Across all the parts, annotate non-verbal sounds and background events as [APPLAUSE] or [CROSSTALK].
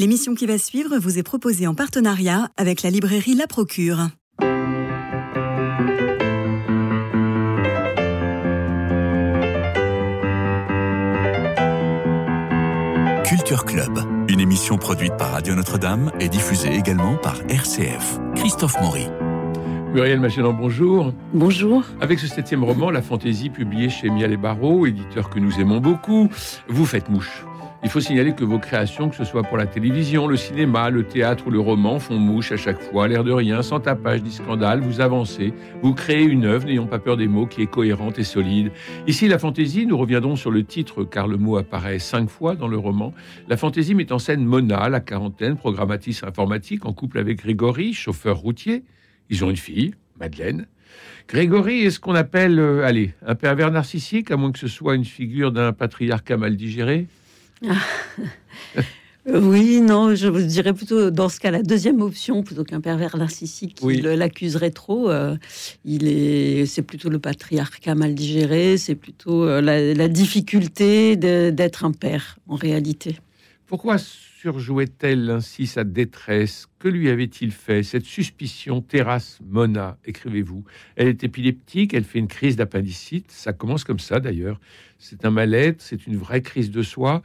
L'émission qui va suivre vous est proposée en partenariat avec la librairie La Procure. Culture Club, une émission produite par Radio Notre-Dame et diffusée également par RCF. Christophe Maury. Muriel Magellan, bonjour. Bonjour. Avec ce septième roman, La Fantaisie, publié chez Miel et Barreau, éditeur que nous aimons beaucoup, vous faites mouche. Il faut signaler que vos créations, que ce soit pour la télévision, le cinéma, le théâtre ou le roman, font mouche à chaque fois, l'air de rien, sans tapage ni scandale, vous avancez, vous créez une œuvre, n'ayons pas peur des mots, qui est cohérente et solide. Ici, la fantaisie, nous reviendrons sur le titre, car le mot apparaît cinq fois dans le roman. La fantaisie met en scène Mona, la quarantaine, programmatrice informatique, en couple avec Grégory, chauffeur routier. Ils ont une fille, Madeleine. Grégory est ce qu'on appelle, euh, allez, un pervers narcissique, à moins que ce soit une figure d'un patriarcat mal digéré. [LAUGHS] Oui, non, je vous dirais plutôt dans ce cas la deuxième option plutôt qu'un pervers narcissique qui Oui. l'accuserait trop. euh, il est, c'est plutôt le patriarcat mal digéré, c'est plutôt euh, la, la difficulté d'être un père en réalité. Pourquoi surjouait-elle ainsi sa détresse? Que lui avait-il fait? Cette suspicion terrasse Mona, écrivez-vous. Elle est épileptique, elle fait une crise d'appendicite. Ça commence comme ça d'ailleurs. C'est un mal-être, c'est une vraie crise de soi.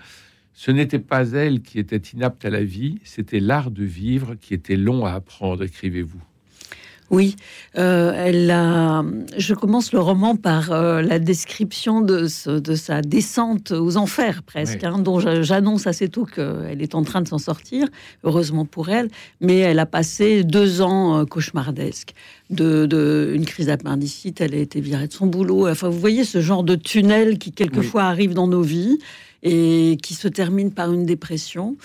Ce n'était pas elle qui était inapte à la vie, c'était l'art de vivre qui était long à apprendre, écrivez-vous. Oui, euh, elle a, je commence le roman par euh, la description de, ce- de sa descente aux enfers, presque, hein, dont j'a- j'annonce assez tôt qu'elle est en train de s'en sortir, heureusement pour elle, mais elle a passé deux ans euh, cauchemardesques. De, de- une crise d'appendicite, elle a été virée de son boulot. Enfin, vous voyez ce genre de tunnel qui quelquefois arrive dans nos vies et qui se termine par une dépression.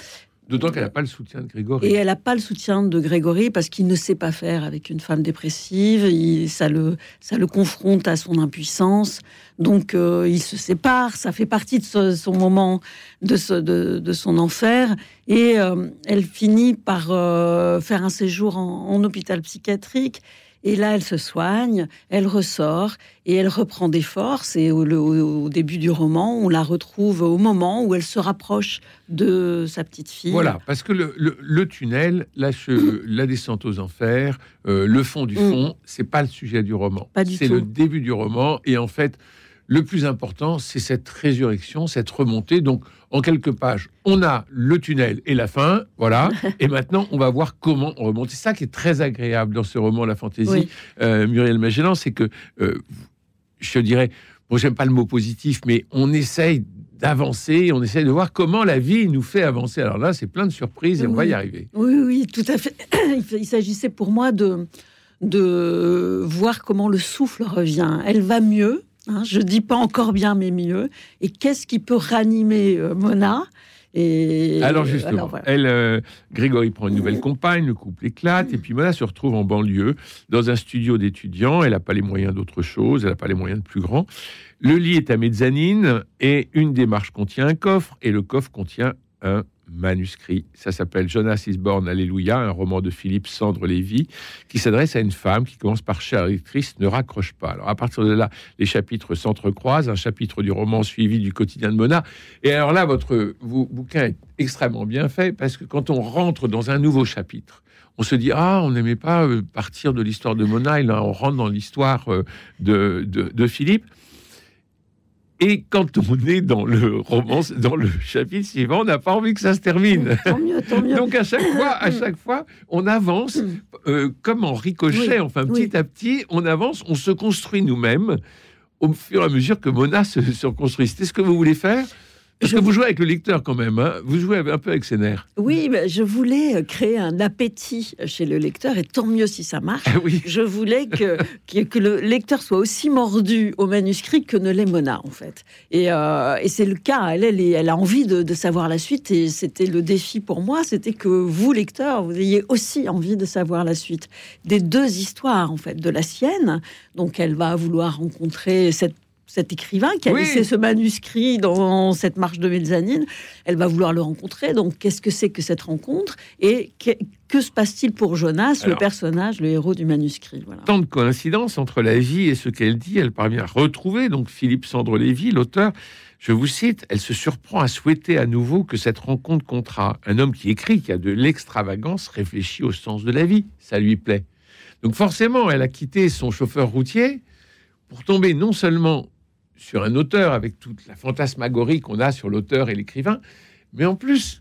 D'autant qu'elle n'a pas le soutien de Grégory. Et elle n'a pas le soutien de Grégory parce qu'il ne sait pas faire avec une femme dépressive. Il- ça, le, ça le confronte à son impuissance. Donc, euh, il se sépare. Ça fait partie de son moment, de, de, son enfer. Et euh, elle finit par euh, faire un séjour en hôpital psychiatrique. Et là, elle se soigne, elle ressort et elle reprend des forces. Et au, le- au- au début du roman, on la retrouve au moment où elle se rapproche de sa petite fille. Voilà, parce que le, le- le tunnel, la, che- [COUGHS] la descente aux enfers, euh, le fond du Mm. fond, c'est pas le sujet du roman. Pas du C'est le début du roman, et en fait, le plus important, c'est cette résurrection, cette remontée. Donc, en quelques pages, on a le tunnel et la fin, voilà. [LAUGHS] et maintenant, on va voir comment on remonte. C'est ça qui est très agréable dans ce roman, La Fantaisie, Oui. euh, Muriel Magellan, c'est que, euh, je dirais, bon, j'aime pas le mot positif, mais on essaye d'avancer, on essaye de voir comment la vie nous fait avancer. Alors là, c'est plein de surprises et on va y arriver. Oui, oui, tout à fait. [CLEARS THROAT] Il il s'agissait pour moi de, de voir comment le souffle revient. Elle va mieux. Hein, je dis pas encore bien, mais mieux. Et qu'est-ce qui peut ranimer euh, Mona? Et Alors justement, alors, voilà. elle, euh, Grégory prend une nouvelle compagne, le couple éclate, et puis Mona se retrouve en banlieue, dans un studio d'étudiants. Elle n'a pas les moyens d'autre chose, elle n'a pas les moyens de plus grand. Le lit est à mezzanine, et une des marches contient un coffre, et le coffre contient un manuscrit. Ça s'appelle Jonas is born, Alléluia, un roman de Philippe Sandre Lévy, qui s'adresse à une femme qui commence par chère lectrice, ne raccroche pas. Alors à partir de là, les chapitres s'entrecroisent, un chapitre du roman suivi du quotidien de Mona. Et alors là, votre bouquin est extrêmement bien fait, parce que quand on rentre dans un nouveau chapitre, on se dit ah on n'aimait pas euh, partir de l'histoire de Mona et là on rentre dans l'histoire euh, de Philippe et quand on est dans le roman dans le chapitre suivant on n'a pas envie que ça se termine Tant mieux, tant mieux. donc à chaque fois à chaque fois on avance Mm. euh, comme en ricochet Oui, enfin oui. petit à petit on avance on se construit nous-mêmes au fur et à mesure que Mona se, se reconstruit c'est ce que vous voulez faire? Parce Je- que vous jouez avec le lecteur quand même hein. vous jouez un peu avec ses nerfs Oui, mais je voulais euh, créer un appétit chez le lecteur, et tant mieux si ça marche. ah oui Je voulais que, [LAUGHS] que, que le lecteur soit aussi mordu au manuscrit que ne l'est Mona, en fait. Et, euh, et c'est le cas. Elle, elle, est- elle a envie de, de savoir la suite. Et c'était le défi pour moi, c'était que vous, lecteur, vous ayez aussi envie de savoir la suite des deux histoires, en fait, de la sienne. Donc, elle va vouloir rencontrer cette cet écrivain qui a laissé ce manuscrit dans cette marche de mezzanine. Elle va vouloir le rencontrer. Donc, qu'est-ce que c'est que cette rencontre Et que, se passe-t-il pour Jonas, le personnage, le héros du manuscrit? Tant de coïncidences entre la vie et ce qu'elle dit. Elle parvient à retrouver donc Philippe Sandre Lévy, l'auteur. Je vous cite, elle se surprend à souhaiter à nouveau que cette rencontre comptera. Un homme qui écrit, qui a de l'extravagance, réfléchit au sens de la vie. Ça lui plaît. Donc forcément, elle a quitté son chauffeur routier pour tomber non seulement sur un auteur avec toute la fantasmagorie qu'on a sur l'auteur et l'écrivain, mais en plus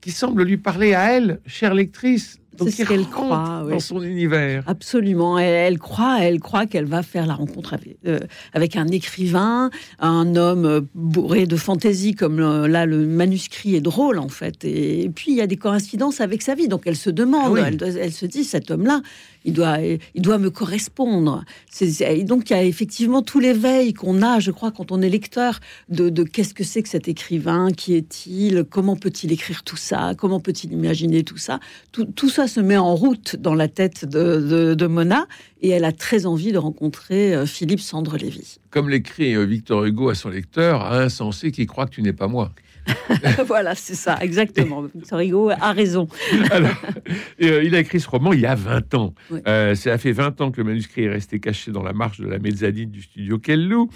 qui semble lui parler à elle, chère lectrice, c'est ce qu'elle croit dans son univers. Absolument. Elle, croit, elle croit qu'elle va faire la rencontre euh, avec, un écrivain, un homme euh, bourré de fantaisie, comme là le manuscrit est drôle en fait. Et, puis il y a des coïncidences avec sa vie. Donc elle se demande, ah elle, se dit, cet homme-là, il doit, il doit me correspondre. donc il y a effectivement tout l'éveil qu'on a, je crois, quand on est lecteur, de, de qu'est-ce que c'est que cet écrivain, qui est-il, comment peut-il écrire tout ça, comment peut-il imaginer tout ça. Tout, tout ça se met en route dans la tête de, Mona et elle a très envie de rencontrer euh, Philippe Sandre Lévy. Comme l'écrit euh, Victor Hugo à son lecteur, à insensé qui croit que tu n'es pas moi. [LAUGHS] voilà, c'est ça, exactement. Victor Hugo a raison. [LAUGHS] Euh, il a écrit ce roman il y a 20 ans. ça fait 20 ans que le manuscrit est resté caché dans la marche de la mezzanine du studio Kellou.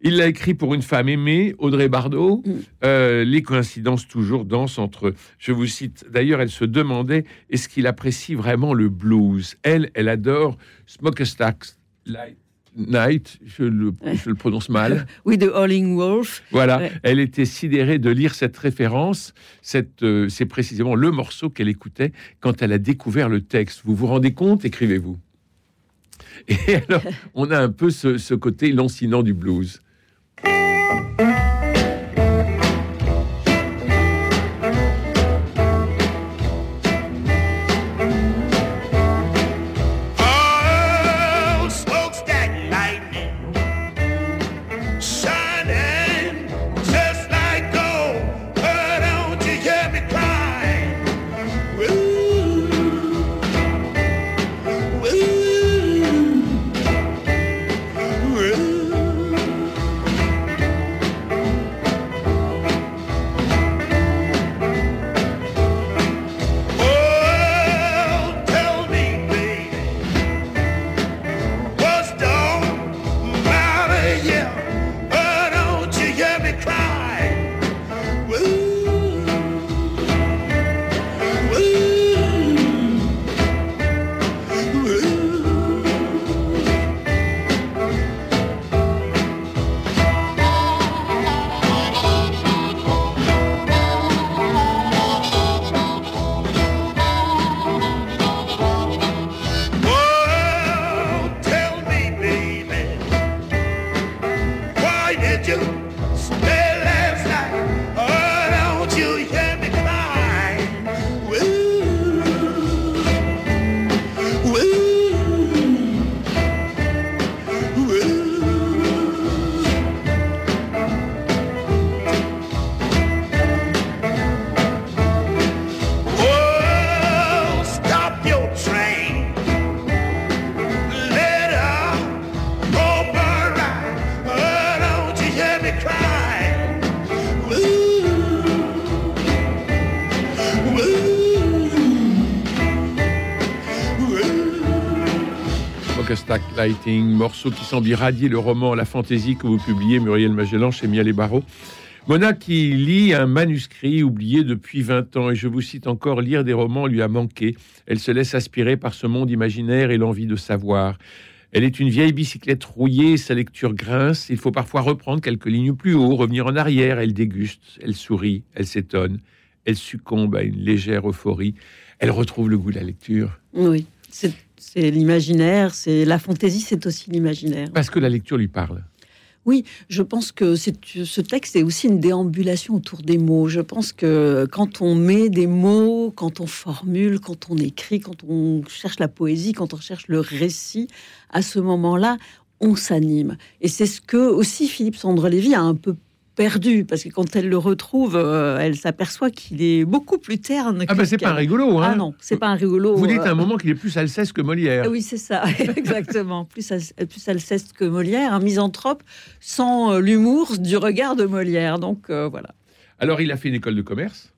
Il l'a écrit pour une femme aimée, Audrey Bardot. Mm. Euh, les coïncidences toujours dansent entre. Je vous cite. D'ailleurs, elle se demandait est-ce qu'il apprécie vraiment le blues? Elle, elle adore Smokestack Night. Je le, je le, prononce mal. [LAUGHS] oui, de Wolf. Voilà. Elle était sidérée de lire cette référence. Cette, euh, c'est précisément le morceau qu'elle écoutait quand elle a découvert le texte. Vous vous rendez compte? Écrivez-vous. Et [LAUGHS] alors, on a un peu ce, ce côté lancinant du blues. Lighting, morceau qui semble irradier le roman La fantaisie que vous publiez, Muriel Magellan, chez Miel et Barreau. Mona qui lit un manuscrit oublié depuis 20 ans, et je vous cite encore, lire des romans lui a manqué. Elle se laisse aspirer par ce monde imaginaire et l'envie de savoir. Elle est une vieille bicyclette rouillée, sa lecture grince. Il faut parfois reprendre quelques lignes plus haut, revenir en arrière. Elle déguste, elle sourit, elle s'étonne, elle succombe à une légère euphorie. Elle retrouve le goût de la lecture. Oui, c'est l'imaginaire, c'est la fantaisie, c'est aussi l'imaginaire. Parce que la lecture lui parle. Oui, je pense que ce texte est aussi une déambulation autour des mots. Je pense que quand on met des mots, quand on formule, quand on écrit, quand on cherche la poésie, quand on cherche le récit, à ce moment-là, on s'anime. Et c'est ce que aussi Philippe Sandre-Lévy a un peu perdu parce que quand elle le retrouve, euh, elle s'aperçoit qu'il est beaucoup plus terne. Ah, bah, c'est pas un rigolo, hein Ah non, c'est pas un rigolo. Vous dites euh, à un moment qu'il est plus Alceste que Molière. Oui, c'est ça, [LAUGHS] exactement. Plus, plus Alceste que Molière, un misanthrope sans euh, l'humour du regard de Molière. Donc euh, voilà. Alors, il a fait une école de commerce.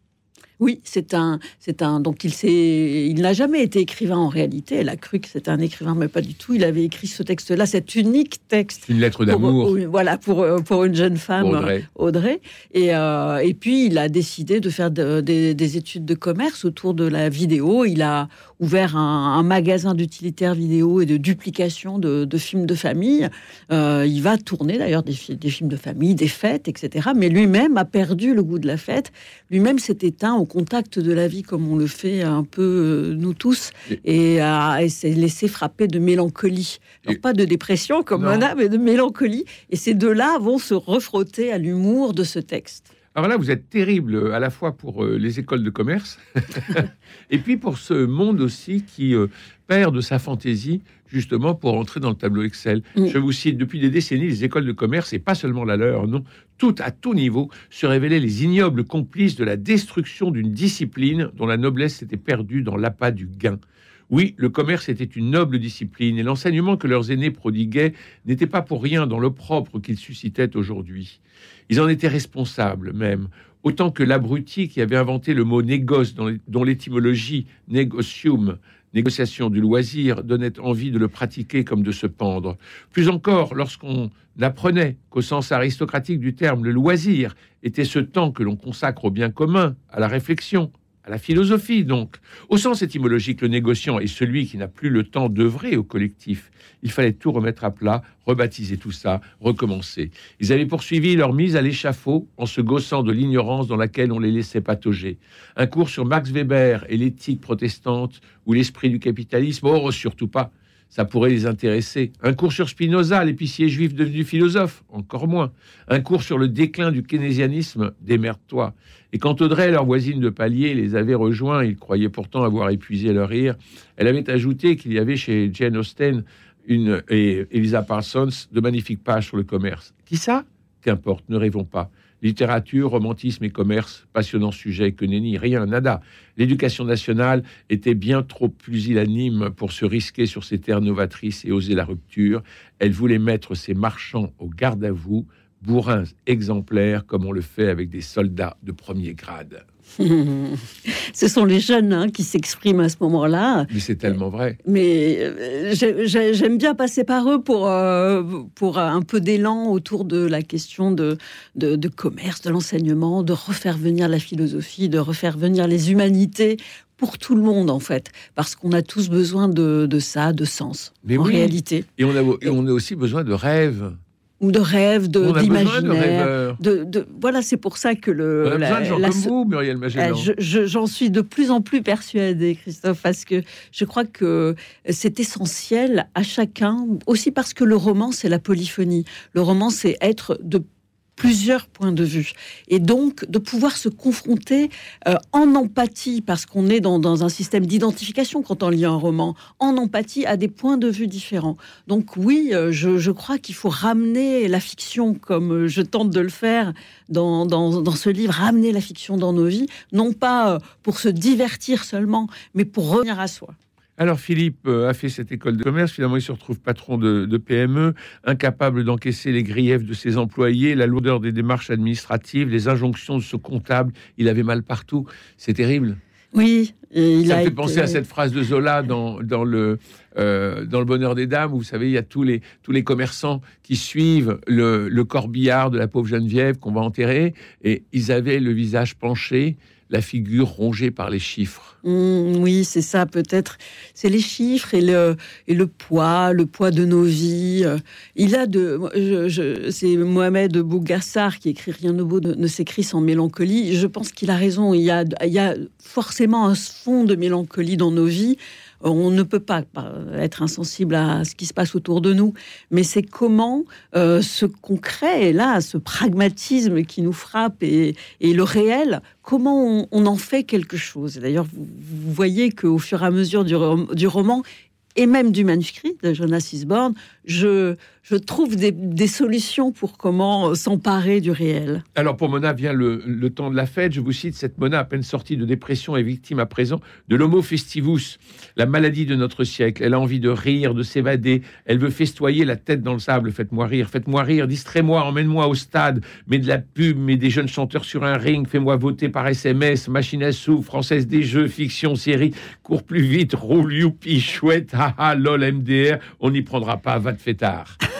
Oui, c'est un, c'est un. Donc il s'est, il n'a jamais été écrivain en réalité. Elle a cru que c'était un écrivain, mais pas du tout. Il avait écrit ce texte-là, cet unique texte. Une lettre d'amour. voilà, pour euh, pour une jeune femme. Audrey. Audrey. Et, euh, et puis, il a décidé de faire de- des, des études de commerce autour de la vidéo. Il a ouvert un, un magasin d'utilitaires vidéo et de duplication de, de films de famille. Euh, il va tourner d'ailleurs des, fi- des films de famille, des fêtes, etc. Mais lui-même a perdu le goût de la fête. Lui-même s'est éteint au contact de la vie comme on le fait un peu euh, nous tous et, a- et s'est laissé frapper de mélancolie. Alors, Et- pas de dépression comme Non. Mona, mais de mélancolie. Et ces deux-là vont se refrotter à l'humour de ce texte. Alors là, vous êtes terrible euh, à la fois pour euh, les écoles de commerce [LAUGHS] [LAUGHS] et puis pour ce monde aussi qui euh, perd de sa fantaisie justement pour entrer dans le tableau Excel. Je vous cite, depuis des décennies, les écoles de commerce, et pas seulement la leur, non, tout à tout niveau, se révélaient les ignobles complices de la destruction d'une discipline dont la noblesse s'était perdue dans l'appât du gain. Oui, le commerce était une noble discipline et l'enseignement que leurs aînés prodiguaient n'était pas pour rien dans l'opprobre qu'il suscitait aujourd'hui. Ils en étaient responsables même, autant que l'abruti qui avait inventé le mot négoce, dont l'étymologie negocium, négociation du loisir, donnait envie de le pratiquer comme de se pendre. Plus encore, lorsqu'on apprenait qu'au sens aristocratique du terme, le loisir était ce temps que l'on consacre au bien commun, à la réflexion, à la philosophie donc. Au sens étymologique, le négociant est celui qui n'a plus le temps d'œuvrer au collectif. Il fallait tout remettre à plat, rebaptiser tout ça, recommencer. Ils avaient poursuivi leur mise à l'échafaud en se gaussant de l'ignorance dans laquelle on les laissait patauger. Un cours sur Max Weber et l'éthique protestante ou l'esprit du capitalisme, oh, surtout pas. Ça pourrait les intéresser. Un cours sur Spinoza, l'épicier juif devenu philosophe, encore moins. Un cours sur le déclin du keynésianisme, démerde-toi. Et quand Audrey, leur voisine de palier, les avait rejoints, ils croyaient pourtant avoir épuisé leur rire, elle avait ajouté qu'il y avait chez Jane Austen une, et Elisa Parsons de magnifiques pages sur le commerce. Qui ça? Qu'importe, ne rêvons pas. Littérature, romantisme et commerce, passionnant sujet que nenni, rien, nada. L'éducation nationale était bien trop pusillanime pour se risquer sur ces terres novatrices et oser la rupture. Elle voulait mettre ses marchands au garde à vous, bourrins exemplaires comme on le fait avec des soldats de premier grade. [LAUGHS] Ce sont les jeunes hein, qui s'expriment à ce moment-là. Mais c'est tellement vrai. Mais euh, j'ai- j'ai- j'aime bien passer par eux pour, euh, pour un peu d'élan autour de la question de, de, de commerce, de l'enseignement, de refaire venir la philosophie, de refaire venir les humanités pour tout le monde, en fait. Parce qu'on a tous besoin de, de ça, de sens, Mais en oui. réalité. Et on a, et on a aussi besoin de rêves. Ou de rêves, de- de voilà, c'est pour ça que le, On a la- besoin de gens la comme so- vous, Muriel Magellan. je- je- J'en suis de plus en plus persuadée, Christophe, parce que je crois que c'est essentiel à chacun, aussi parce que le roman, c'est la polyphonie. Le roman, c'est être de plusieurs points de vue. Et donc, de pouvoir se confronter euh, en empathie, parce qu'on est dans, dans un système d'identification quand on lit un roman, en empathie à des points de vue différents. Donc oui, euh, je, crois qu'il faut ramener la fiction, comme euh, je tente de le faire dans, dans, ce livre, ramener la fiction dans nos vies, non pas pour se divertir seulement, mais pour revenir à soi. Alors Philippe euh, a fait cette école de commerce, finalement il se retrouve patron de, de PME, incapable d'encaisser les griefs de ses employés, la lourdeur des démarches administratives, les injonctions de ce comptable, il avait mal partout, c'est terrible. Oui, il Ça a me fait été- penser à cette phrase de Zola dans, dans le, euh, dans le Bonheur des Dames, où vous savez, il y a tous les, tous les commerçants qui suivent le, le corbillard de la pauvre Geneviève qu'on va enterrer, et ils avaient le visage penché, la figure rongée par les chiffres. Mm, oui, c'est ça peut-être. C'est les chiffres et le, et le poids, le poids de nos vies. Euh, Il a de, je- je- c'est Mohamed Bougassar qui écrit Rien de beau ne s'écrit sans mélancolie. Je pense qu'il a raison. Il y a, il y a forcément un fond de mélancolie dans nos vies. On ne peut pas être insensible à ce qui se passe autour de nous, mais c'est comment euh, ce concret, là, ce pragmatisme qui nous frappe et, le réel, comment on, en fait quelque chose. D'ailleurs, vous, voyez qu'au fur et à mesure du, du roman et même du manuscrit de Jonas Isborn, je, je trouve des, solutions pour comment s'emparer du réel. Alors pour Mona vient le, le, temps de la fête. Je vous cite cette Mona à peine sortie de dépression et victime à présent de l'homo festivus, la maladie de notre siècle. Elle a envie de rire, de s'évader. Elle veut festoyer la tête dans le sable. Faites-moi rire, faites-moi rire, distrais-moi, emmène-moi au stade, mets de la pub, mets des jeunes chanteurs sur un ring, fais-moi voter par SMS, machine à sous, française des jeux, fiction, série, cours plus vite, roule, youpi, chouette, [LAUGHS] haha, lol, MDR, on n'y prendra pas, va te fêtard. [LAUGHS]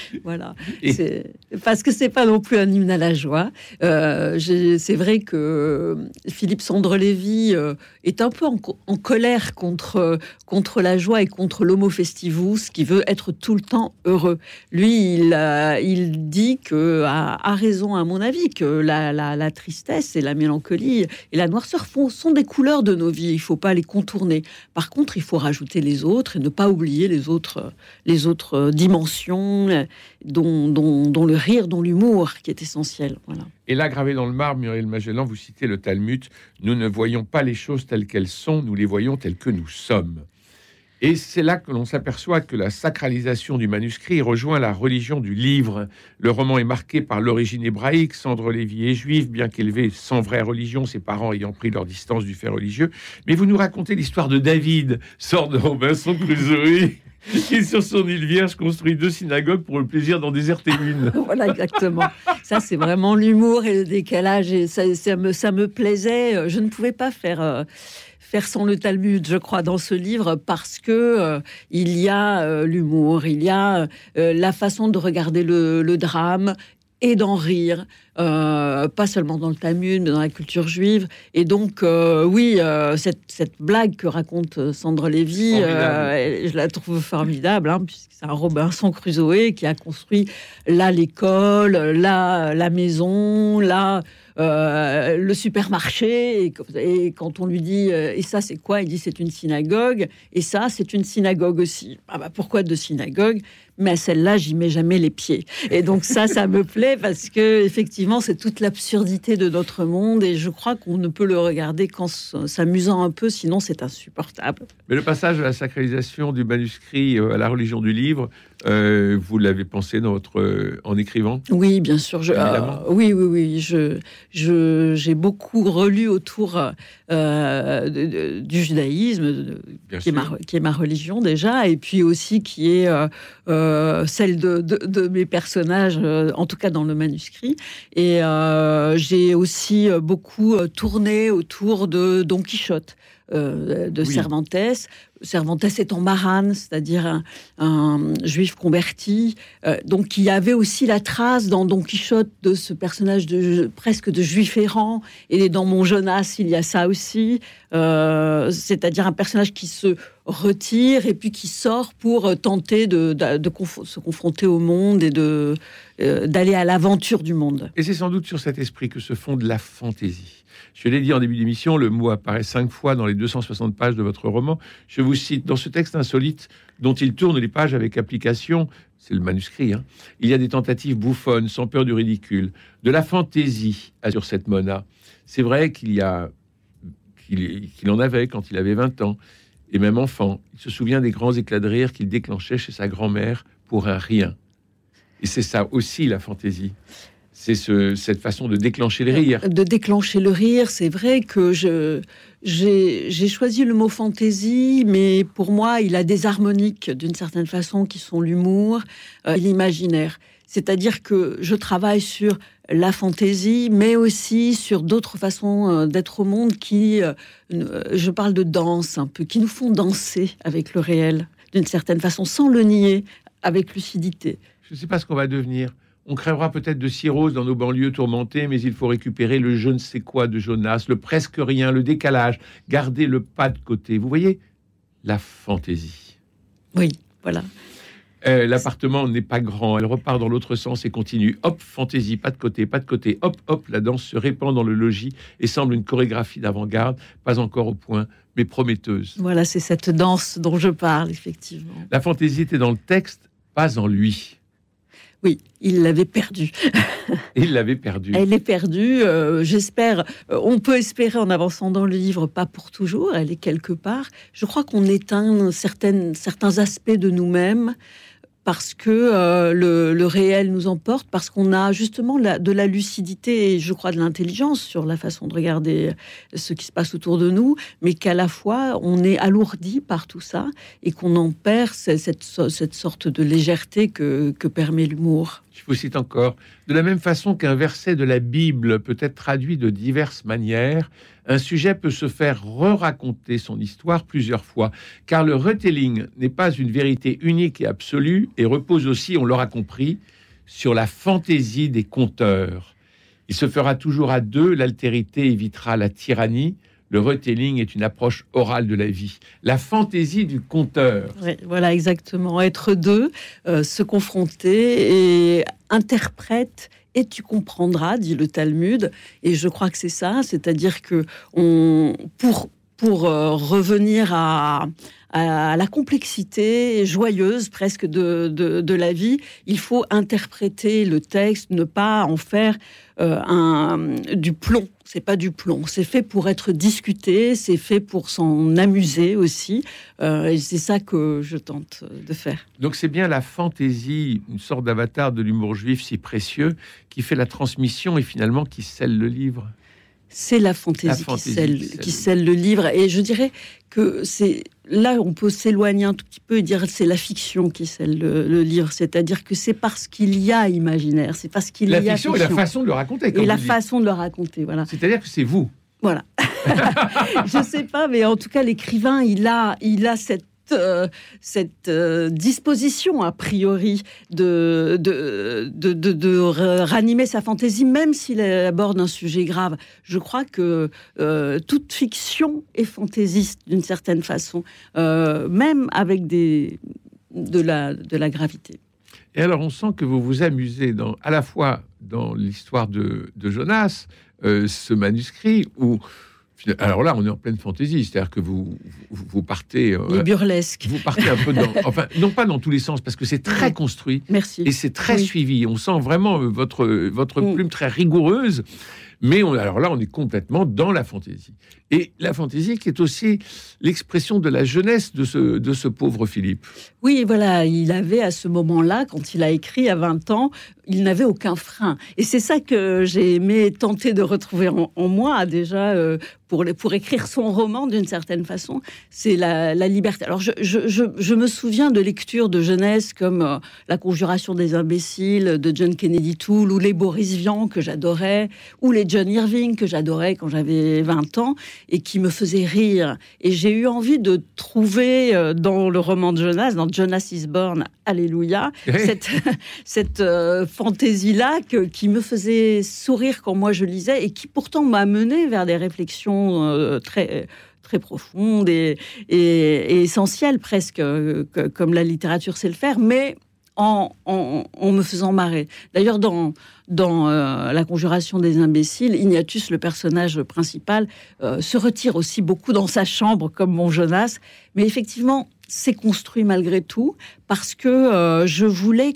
[LAUGHS] voilà. Parce que c'est pas non plus un hymne à la joie. Euh, c'est vrai que euh, Philippe Sandre-Lévy euh, est un peu en, colère contre, contre la joie et contre l'homo festivus qui veut être tout le temps heureux. Lui, il, il dit que, a, raison à mon avis, que la, la, tristesse et la mélancolie et la noirceur font, sont des couleurs de nos vies. Il faut pas les contourner. Par contre, il faut rajouter les autres et ne pas oublier les autres, les autres dimensions dont, le rire, dont l'humour qui est essentiel. Voilà. Et là, gravé dans le marbre, Muriel Magellan, vous citez le Talmud, nous ne voyons pas les choses telles qu'elles sont, nous les voyons telles que nous sommes. Et c'est là que l'on s'aperçoit que la sacralisation du manuscrit rejoint la religion du livre. Le roman est marqué par l'origine hébraïque. Sandre Lévy est juive, bien qu'élevé sans vraie religion, ses parents ayant pris leur distance du fait religieux. Mais vous nous racontez l'histoire de David, sort de Robinson Crusoe [LAUGHS] qui, sur son île vierge, construit deux synagogues pour le plaisir d'en déserter une. [LAUGHS] voilà, exactement. Ça, c'est vraiment l'humour et le décalage. Et ça, me, ça me plaisait. Je ne pouvais pas faire. Euh, faire sans le Talmud, je crois, dans ce livre, parce que euh, il y a euh, l'humour, il y a la façon de regarder le, le drame et d'en rire, euh, pas seulement dans le Talmud, mais dans la culture juive. Et donc, euh, oui, euh, cette, cette, blague que raconte Sandre Lévy, je la trouve formidable, hein, puisque c'est un Robinson Crusoe qui a construit là l'école, là la maison, là le supermarché, et, quand on lui dit et ça c'est quoi? Il dit c'est une synagogue, et ça c'est une synagogue aussi. Ah bah pourquoi de synagogue mais à celle-là, j'y mets jamais les pieds. Et donc ça, ça me plaît parce que effectivement, c'est toute l'absurdité de notre monde et je crois qu'on ne peut le regarder qu'en s'amusant un peu, sinon c'est insupportable. Mais le passage de la sacralisation du manuscrit euh, à la religion du livre, euh, vous l'avez pensé dans votre, euh, en écrivant? Oui, bien sûr. Je, euh, oui, oui, oui. Je, je, j'ai beaucoup relu autour du judaïsme, qui est, ma, qui est, ma, religion déjà, et puis aussi qui est celle de, mes personnages, en tout cas dans le manuscrit. Et j'ai aussi beaucoup tourné autour de Don Quichotte. De Cervantes, Cervantes est en Marane, c'est-à-dire un, juif converti. Euh, donc, il y avait aussi la trace dans Don Quichotte de ce personnage de, presque de juif errant. Et dans Mon Jonas, il y a ça aussi. Euh, c'est-à-dire un personnage qui se retire et puis qui sort pour tenter de, se confronter au monde et de euh, d'aller à l'aventure du monde. Et c'est sans doute sur cet esprit que se fonde la fantaisie. Je l'ai dit en début d'émission, le mot apparaît cinq fois dans les 260 pages de votre roman. Je vous cite dans ce texte insolite dont il tourne les pages avec application, c'est le manuscrit, hein. il y a des tentatives bouffonnes, sans peur du ridicule, de la fantaisie sur cette Mona. C'est vrai qu'il y a qu'il en avait quand il avait 20 ans, et même enfant. Il se souvient des grands éclats de rire qu'il déclenchait chez sa grand-mère pour un rien. Et c'est ça aussi la fantaisie c'est cette façon de déclencher le rire. De déclencher le rire, c'est vrai que je j'ai choisi le mot fantaisie, mais pour moi, il a des harmoniques d'une certaine façon qui sont l'humour euh, et l'imaginaire. C'est-à-dire que je travaille sur la fantaisie, mais aussi sur d'autres façons euh, d'être au monde qui, euh, je parle de danse un peu, qui nous font danser avec le réel d'une certaine façon, sans le nier, avec lucidité. Je ne sais pas ce qu'on va devenir. On crèvera peut-être de cirrhose dans nos banlieues tourmentées, mais il faut récupérer le je ne sais quoi de Jonas, le presque rien, le décalage, garder le pas de côté. Vous voyez La fantaisie. Oui, voilà. Euh, l'appartement n'est pas grand, elle repart dans l'autre sens et continue. Hop, fantaisie, pas de côté, pas de côté. Hop, hop, la danse se répand dans le logis et semble une chorégraphie d'avant-garde, pas encore au point, mais prometteuse. Voilà, c'est cette danse dont je parle, effectivement. La fantaisie était dans le texte, pas en lui. Oui, il l'avait perdue. [LAUGHS] il l'avait perdue. Elle est perdue. Euh, j'espère. Euh, on peut espérer en avançant dans le livre, pas pour toujours. Elle est quelque part. Je crois qu'on éteint certaines, certains aspects de nous-mêmes parce que euh, le, réel nous emporte, parce qu'on a justement de la lucidité et je crois de l'intelligence sur la façon de regarder ce qui se passe autour de nous, mais qu'à la fois on est alourdi par tout ça et qu'on en perd cette, sorte de légèreté que permet l'humour. Je vous cite encore, de la même façon qu'un verset de la Bible peut être traduit de diverses manières, un sujet peut se faire re-raconter son histoire plusieurs fois, car le retelling n'est pas une vérité unique et absolue et repose aussi, on l'aura compris, sur la fantaisie des conteurs. Il se fera toujours à deux, l'altérité évitera la tyrannie. Le retelling est une approche orale de la vie. La fantaisie du conteur. voilà, exactement. Être deux, euh, se confronter et interprète et tu comprendras, dit le Talmud. Et je crois que c'est ça, c'est-à-dire que on, pour, pour euh, revenir à, la complexité joyeuse presque de, de, la vie, il faut interpréter le texte, ne pas en faire euh, un, du plomb. C'est pas du plomb. C'est fait pour être discuté. C'est fait pour s'en amuser aussi. Euh, et c'est ça que je tente de faire. Donc c'est bien la fantaisie, une sorte d'avatar de l'humour juif si précieux, qui fait la transmission et finalement qui scelle le livre. C'est la fantaisie, qui, scelle, le livre. Et je dirais que c'est là on peut s'éloigner un tout petit peu et dire c'est la fiction qui scelle le, livre. C'est-à-dire que c'est parce qu'il y a imaginaire, c'est parce qu'il y a fiction et la façon de le raconter. Et la façon de le raconter, voilà. C'est-à-dire que c'est vous. Voilà. [LAUGHS] je sais pas, mais en tout cas, l'écrivain, il a, il a cette euh, cette euh, disposition, a priori, de, de, de, ranimer sa fantaisie, même s'il aborde un sujet grave. Je crois que euh, toute fiction est fantaisiste d'une certaine façon, même avec de, la, de la gravité. Et alors, on sent que vous vous amusez dans, à la fois dans l'histoire de, de Jonas, ce manuscrit, où alors là, on est en pleine fantaisie, c'est-à-dire que vous, vous, partez. Euh, burlesque. Vous partez un peu dans. [LAUGHS] Enfin, non pas dans tous les sens, parce que c'est très construit. Merci. Et c'est très suivi. On sent vraiment euh, votre, votre mm. plume très rigoureuse. Mais on, alors là, on est complètement dans la fantaisie. Et la fantaisie qui est aussi l'expression de la jeunesse de ce, pauvre Philippe. Oui, voilà, il avait à ce moment-là, quand il a écrit à 20 ans, il n'avait aucun frein. Et c'est ça que j'ai aimé tenter de retrouver en, moi, déjà, euh, pour, pour écrire son roman d'une certaine façon, c'est la, liberté. Alors, je, me souviens de lectures de jeunesse comme euh, La Conjuration des imbéciles de John Kennedy Toole, ou Les Boris Vian, que j'adorais, ou les John Irving, que j'adorais quand j'avais 20 ans, et qui me faisaient rire. Et j'ai eu envie de trouver euh, dans le roman de Jonas, dans Jonas is Born, Alléluia, cette, [LAUGHS] cette fantaisie-là qui me faisait sourire quand moi je lisais et qui pourtant m'a mené vers des réflexions euh, très très profondes et, et, essentielles presque, euh, comme la littérature sait le faire, mais en, me faisant marrer. D'ailleurs, dans, euh, La Conjuration des imbéciles, Ignatius, le personnage principal, se retire aussi beaucoup dans sa chambre, comme mon Jonas. Mais effectivement, c'est construit malgré tout, parce que je voulais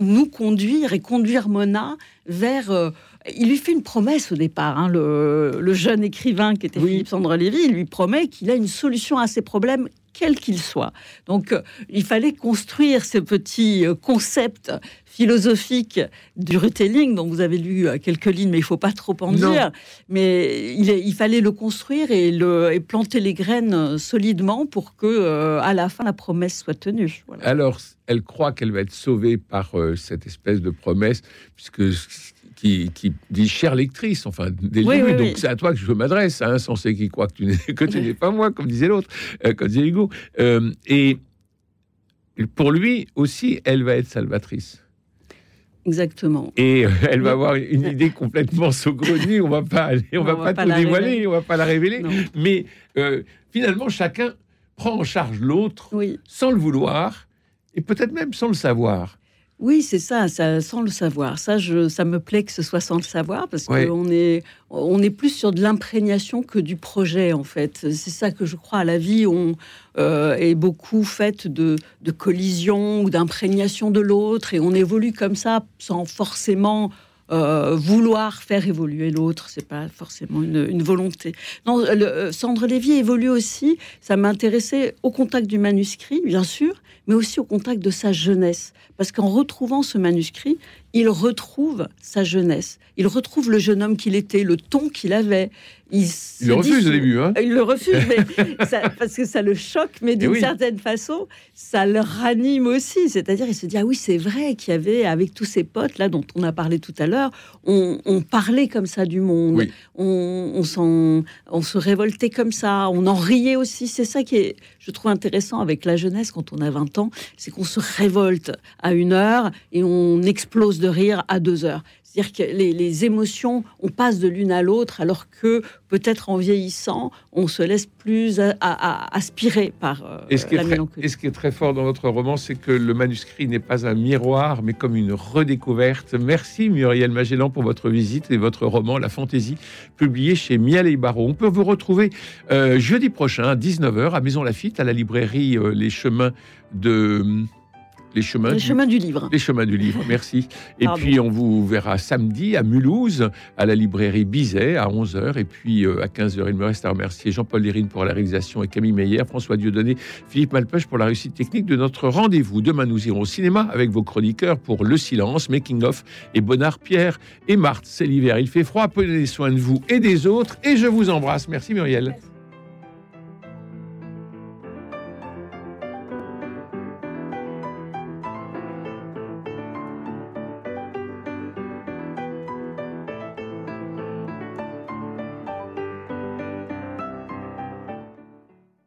nous conduire et conduire Mona vers. Euh, il lui fait une promesse au départ, hein, le, jeune écrivain qui était Philippe Sandre Lévy, il lui promet qu'il a une solution à ses problèmes quel qu'il soit. Donc, euh, il fallait construire ce petit euh, concept philosophique du retelling, dont vous avez lu quelques lignes, mais il faut pas trop en dire. Mais il, il, fallait le construire et, le, et planter les graines solidement pour que, à la fin, la promesse soit tenue. Alors, elle croit qu'elle va être sauvée par euh, cette espèce de promesse, puisque qui, dit chère lectrice, enfin, des donc c'est à toi que je m'adresse, un hein, qui croit que tu n'es que tu n'es pas moi, comme disait l'autre, euh, comme disait Hugo. Euh, et pour lui aussi, elle va être salvatrice. Exactement. Et elle va avoir une [LAUGHS] idée complètement saugrenue. On va pas aller, on, va, pas, tout dévoiler, on va pas la révéler. Mais finalement, chacun prend en charge l'autre sans le vouloir et peut-être même sans le savoir. Oui, c'est ça, ça, sans le savoir. Ça, je, ça me plaît que ce soit sans le savoir parce qu'on est, on est plus sur de l'imprégnation que du projet, en fait. C'est ça que je crois à la vie. On euh, est beaucoup faite de, de collisions ou d'imprégnation de l'autre et on évolue comme ça sans forcément euh, vouloir faire évoluer l'autre, c'est pas forcément une, volonté. Non, le, Sandre Lévy évolue aussi. Ça m'intéressait au contact du manuscrit, bien sûr, mais aussi au contact de sa jeunesse, parce qu'en retrouvant ce manuscrit, il retrouve sa jeunesse, il retrouve le jeune homme qu'il était, le ton qu'il avait. Il, le refuse au début. Hein il le refuse, mais [LAUGHS] parce que ça le choque, mais eh d'une certaine façon, ça le ranime aussi. C'est-à-dire, il se dit Ah oui, c'est vrai qu'il y avait, avec tous ces potes là dont on a parlé tout à l'heure, on, parlait comme ça du monde, on, on, on se révoltait comme ça, on en riait aussi. C'est ça qui est, je trouve, intéressant avec la jeunesse quand on a 20 ans, c'est qu'on se révolte à une heure et on explose de rire à deux heures. C'est-à-dire que les, émotions, on passe de l'une à l'autre, alors que peut-être en vieillissant, on se laisse plus aspirer par euh, et ce qui la mélancolie. et ce qui est très fort dans votre roman, c'est que le manuscrit n'est pas un miroir, mais comme une redécouverte. Merci Muriel Magellan pour votre visite et votre roman La Fantaisie, publié chez Miel et Barreau. On peut vous retrouver euh, jeudi prochain à 19h à Maison Lafitte, à la librairie euh, Les Chemins de les chemins, du, livre. Les chemins du livre, merci. Et puis on vous verra samedi à Mulhouse, à la librairie Bizet, à 11h. Et puis euh, à 15h, il me reste à remercier Jean-Paul Lérine pour la réalisation et Camille Meyer, François Dieudonné, Philippe Malpeuch pour la réussite technique de notre rendez-vous. Demain, nous irons au cinéma avec vos chroniqueurs pour Le Silence, Making of et Bonnard Pierre et Marthe. C'est l'hiver, il fait froid, prenez soin de vous et des autres. Et je vous embrasse. Merci Muriel.